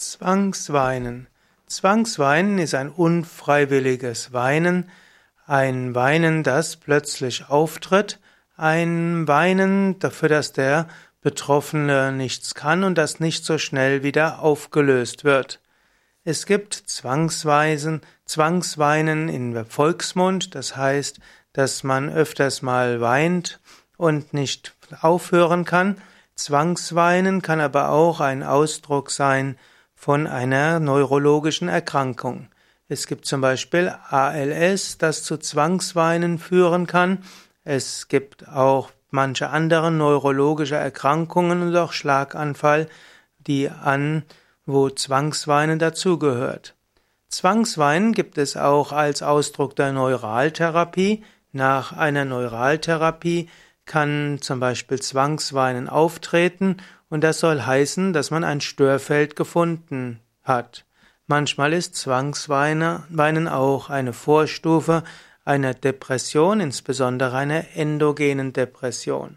Zwangsweinen. Zwangsweinen ist ein unfreiwilliges Weinen, ein Weinen, das plötzlich auftritt, ein Weinen dafür, dass der Betroffene nichts kann und das nicht so schnell wieder aufgelöst wird. Es gibt Zwangsweisen, Zwangsweinen in Volksmund, das heißt, dass man öfters mal weint und nicht aufhören kann. Zwangsweinen kann aber auch ein Ausdruck sein von einer neurologischen Erkrankung. Es gibt zum Beispiel ALS, das zu Zwangsweinen führen kann. Es gibt auch manche andere neurologische Erkrankungen und auch Schlaganfall, die an, wo Zwangsweinen dazugehört. Zwangsweinen gibt es auch als Ausdruck der Neuraltherapie. Nach einer Neuraltherapie kann zum Beispiel Zwangsweinen auftreten und das soll heißen, dass man ein Störfeld gefunden hat. Manchmal ist Zwangsweinen auch eine Vorstufe einer Depression, insbesondere einer endogenen Depression.